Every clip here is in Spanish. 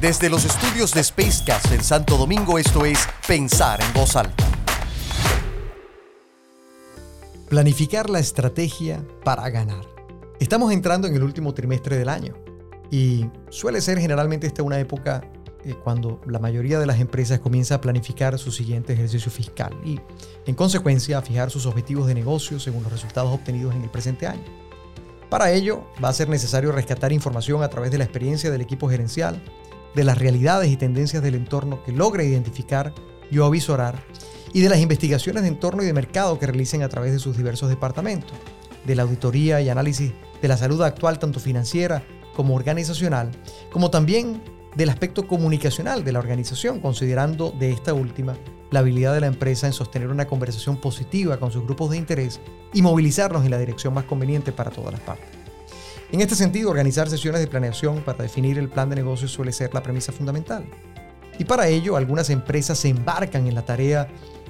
Desde los estudios de Spacecast en Santo Domingo, esto es Pensar en Voz Alta. Planificar la estrategia para ganar. Estamos entrando en el último trimestre del año y suele ser generalmente esta una época eh, cuando la mayoría de las empresas comienza a planificar su siguiente ejercicio fiscal y, en consecuencia, a fijar sus objetivos de negocio según los resultados obtenidos en el presente año. Para ello, va a ser necesario rescatar información a través de la experiencia del equipo gerencial, de las realidades y tendencias del entorno que logre identificar y avisorar, y de las investigaciones de entorno y de mercado que realicen a través de sus diversos departamentos, de la auditoría y análisis de la salud actual tanto financiera como organizacional, como también del aspecto comunicacional de la organización, considerando de esta última la habilidad de la empresa en sostener una conversación positiva con sus grupos de interés y movilizarnos en la dirección más conveniente para todas las partes. En este sentido, organizar sesiones de planeación para definir el plan de negocio suele ser la premisa fundamental. Y para ello, algunas empresas se embarcan en la tarea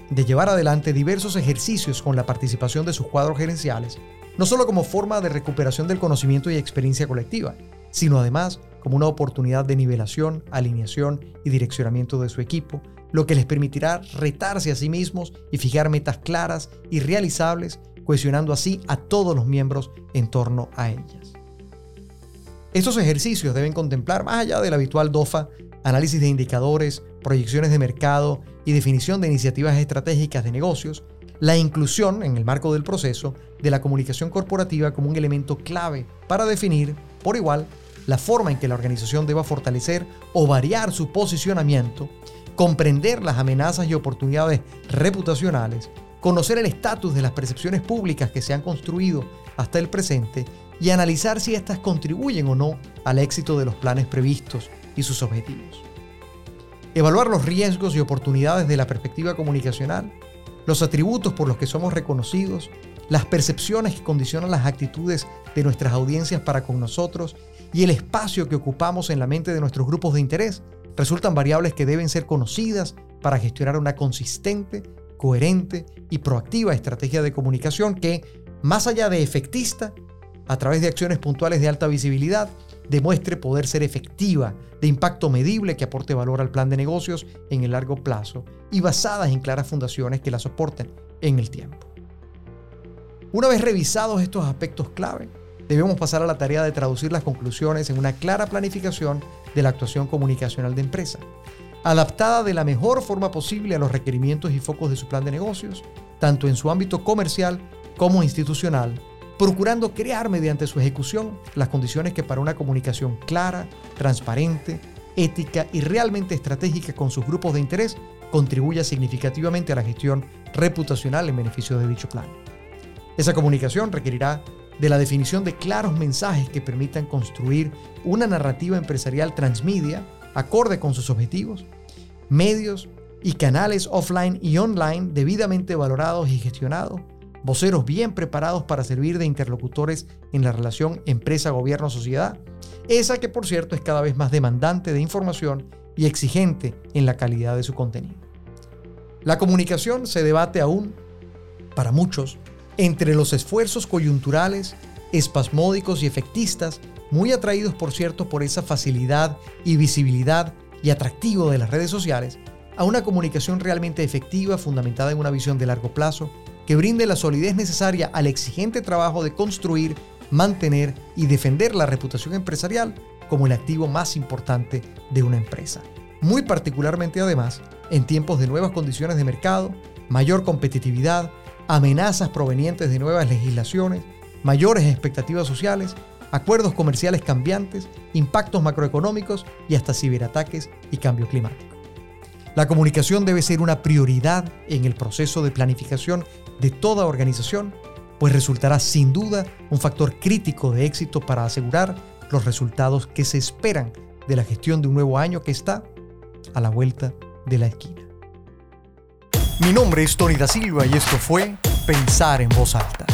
de llevar adelante diversos ejercicios con la participación de sus cuadros gerenciales, no solo como forma de recuperación del conocimiento y experiencia colectiva, sino además como una oportunidad de nivelación, alineación y direccionamiento de su equipo, lo que les permitirá retarse a sí mismos y fijar metas claras y realizables, cohesionando así a todos los miembros en torno a ellas. Estos ejercicios deben contemplar, más allá del habitual DOFA, análisis de indicadores, proyecciones de mercado y definición de iniciativas estratégicas de negocios, la inclusión en el marco del proceso de la comunicación corporativa como un elemento clave para definir, por igual, la forma en que la organización deba fortalecer o variar su posicionamiento, comprender las amenazas y oportunidades reputacionales, conocer el estatus de las percepciones públicas que se han construido hasta el presente y analizar si éstas contribuyen o no al éxito de los planes previstos y sus objetivos. Evaluar los riesgos y oportunidades de la perspectiva comunicacional, los atributos por los que somos reconocidos, las percepciones que condicionan las actitudes de nuestras audiencias para con nosotros y el espacio que ocupamos en la mente de nuestros grupos de interés resultan variables que deben ser conocidas para gestionar una consistente, coherente y proactiva estrategia de comunicación que, más allá de efectista, a través de acciones puntuales de alta visibilidad, demuestre poder ser efectiva, de impacto medible que aporte valor al plan de negocios en el largo plazo y basadas en claras fundaciones que la soporten en el tiempo. Una vez revisados estos aspectos clave, debemos pasar a la tarea de traducir las conclusiones en una clara planificación de la actuación comunicacional de empresa, adaptada de la mejor forma posible a los requerimientos y focos de su plan de negocios, tanto en su ámbito comercial como institucional, procurando crear mediante su ejecución las condiciones que para una comunicación clara, transparente, ética y realmente estratégica con sus grupos de interés contribuya significativamente a la gestión reputacional en beneficio de dicho plan. Esa comunicación requerirá de la definición de claros mensajes que permitan construir una narrativa empresarial transmedia acorde con sus objetivos, medios y canales offline y online debidamente valorados y gestionados, voceros bien preparados para servir de interlocutores en la relación empresa-gobierno-sociedad, esa que por cierto es cada vez más demandante de información y exigente en la calidad de su contenido. La comunicación se debate aún, para muchos, entre los esfuerzos coyunturales, espasmódicos y efectistas, muy atraídos por cierto por esa facilidad y visibilidad y atractivo de las redes sociales, a una comunicación realmente efectiva fundamentada en una visión de largo plazo que brinde la solidez necesaria al exigente trabajo de construir, mantener y defender la reputación empresarial como el activo más importante de una empresa. Muy particularmente además en tiempos de nuevas condiciones de mercado, mayor competitividad, amenazas provenientes de nuevas legislaciones, mayores expectativas sociales, acuerdos comerciales cambiantes, impactos macroeconómicos y hasta ciberataques y cambio climático. La comunicación debe ser una prioridad en el proceso de planificación de toda organización, pues resultará sin duda un factor crítico de éxito para asegurar los resultados que se esperan de la gestión de un nuevo año que está a la vuelta de la esquina. Mi nombre es Tony da Silva y esto fue Pensar en voz alta.